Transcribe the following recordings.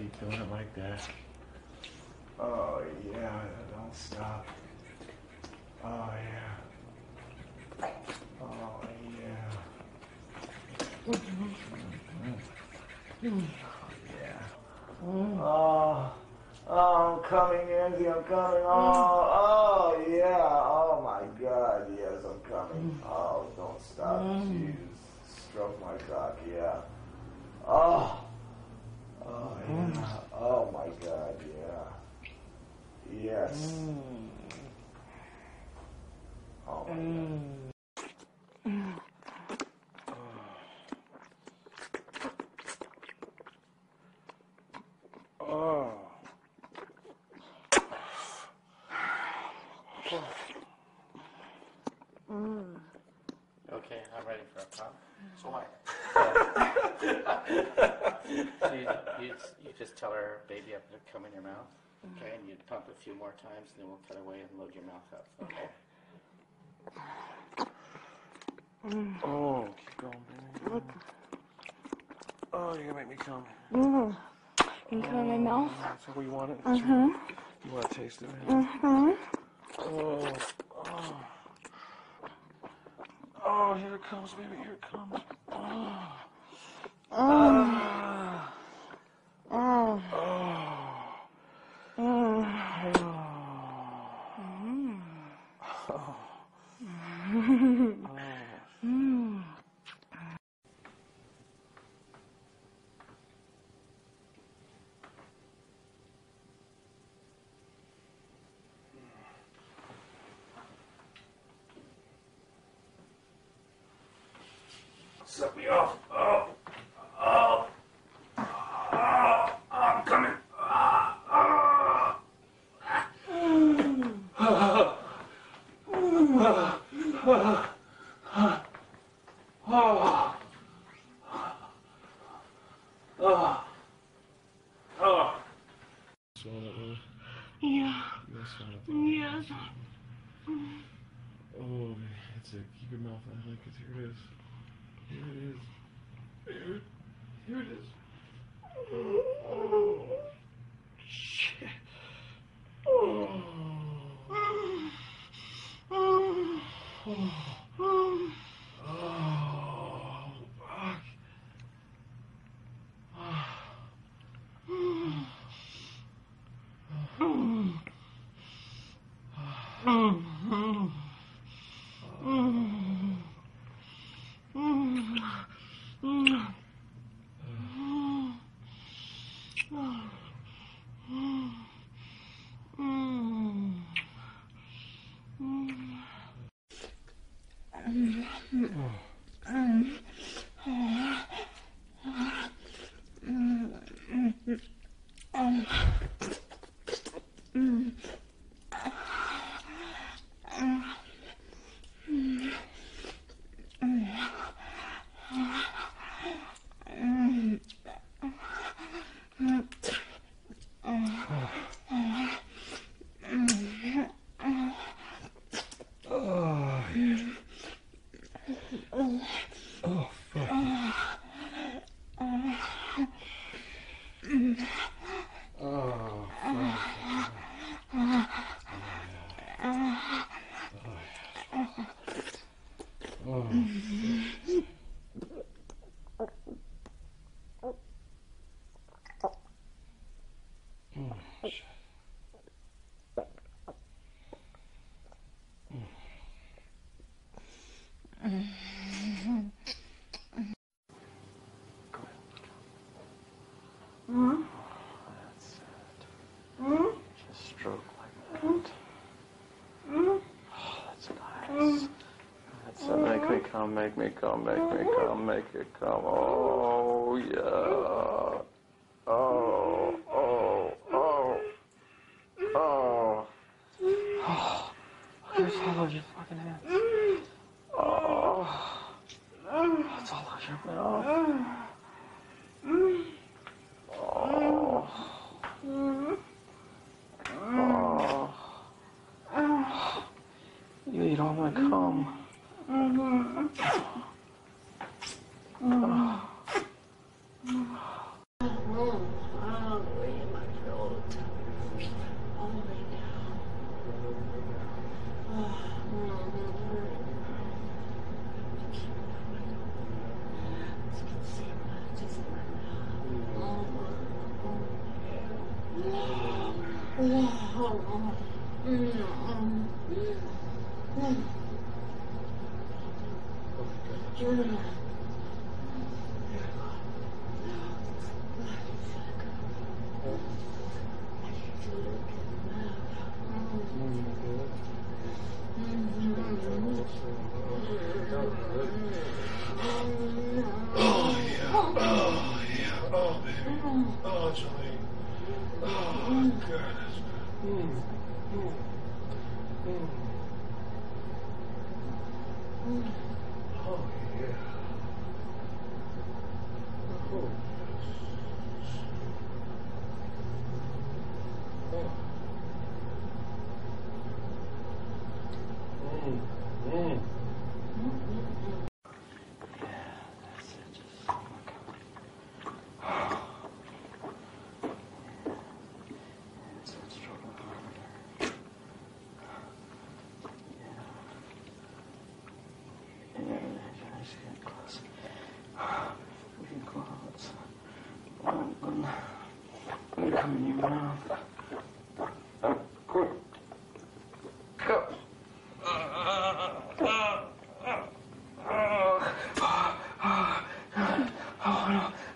Just keep doing it like that. Oh yeah, don't stop. Oh yeah. Oh yeah. Oh yeah. Oh, oh, I'm coming, Andy. I'm coming. Oh yeah. Oh my God. Yes, I'm coming. Oh, don't stop. Jeez. Stroke my cock. Yeah. Oh. Oh. My God. Yeah. Yes. Oh Okay, I'm ready for a pump. So am I. So you, you, you just tell her baby up to come in your mouth, okay, and you pump a few more times, and then we'll cut away and load your mouth up. Okay. Oh, keep going, baby. Oh, you're gonna make me come. Mm. You come in my mouth. That's how you want it? Mm-hmm. You want to taste it? man? Mm-hmm. Oh, oh. Oh, here it comes, baby. Here it comes. Oh. Ah. Set me off. Oh. Oh. Oh. I'm coming. Ah. Ah. Oh. Oh. Oh. Swallow that little. Yeah. You gotta swallow that. Yes. Oh, that's it. Keep your mouth out like it. Here it is. Here it is. Here, here it is. Oh, shit. Oh. Oh. Oh, fuck. Oh, yeah. Oh, fuck. Oh, fuck. Oh, That's it. Just stroke like that. Oh, that's nice. That's it. Make me come, make me come, make me come, make it come. Oh, yeah. Oh, oh, oh. Oh. Oh. Here's all of your fucking hands. Oh. It's all over your mouth.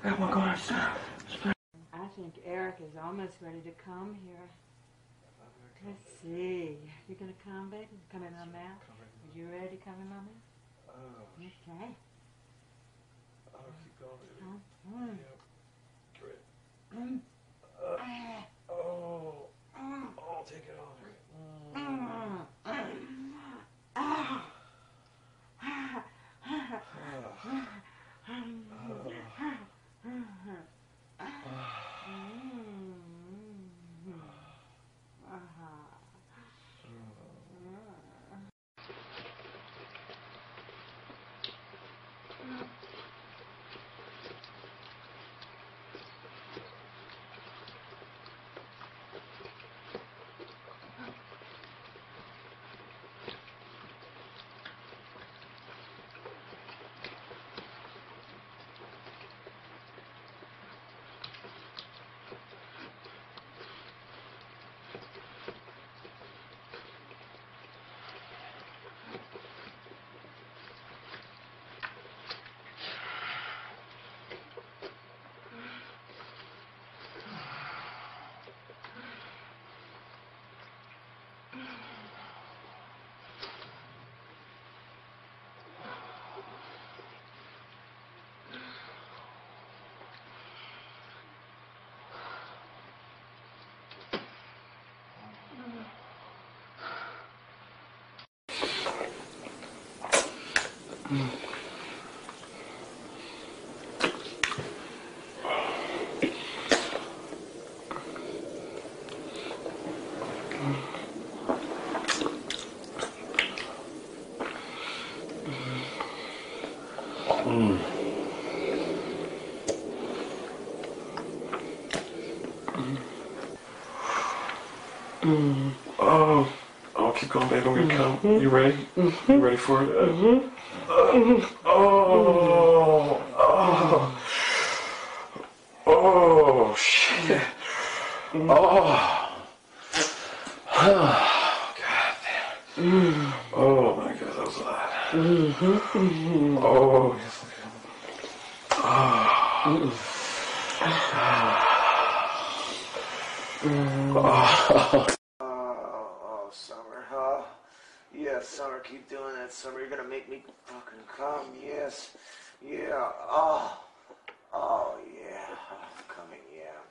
Oh. Oh, my gosh. I think Eric is almost ready to come here. Let's see. You gonna come, baby? Come in my mouth? Are you ready to come in my mouth? Oh, Okay. oh, keep going, baby. Mm. Yep. Great. Mm. Uh, Ah, oh, mm, oh, take it off. Mm. mm, Mm. Mm. Mm. Oh, oh, keep going, baby. I'm gonna mm-hmm. come. You ready? Mm-hmm. You ready for it? Uh, mm-hmm. uh, oh, oh, oh, shit. Oh, oh, god damn. Mm. Oh my god, that was a lot. Oh, yes, mm. Oh, oh, Summer, huh? Yeah, Summer, keep doing that, Summer. You're gonna make me fucking come, yes. Yeah, oh, oh, yeah. I'm coming, yeah.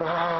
Oh,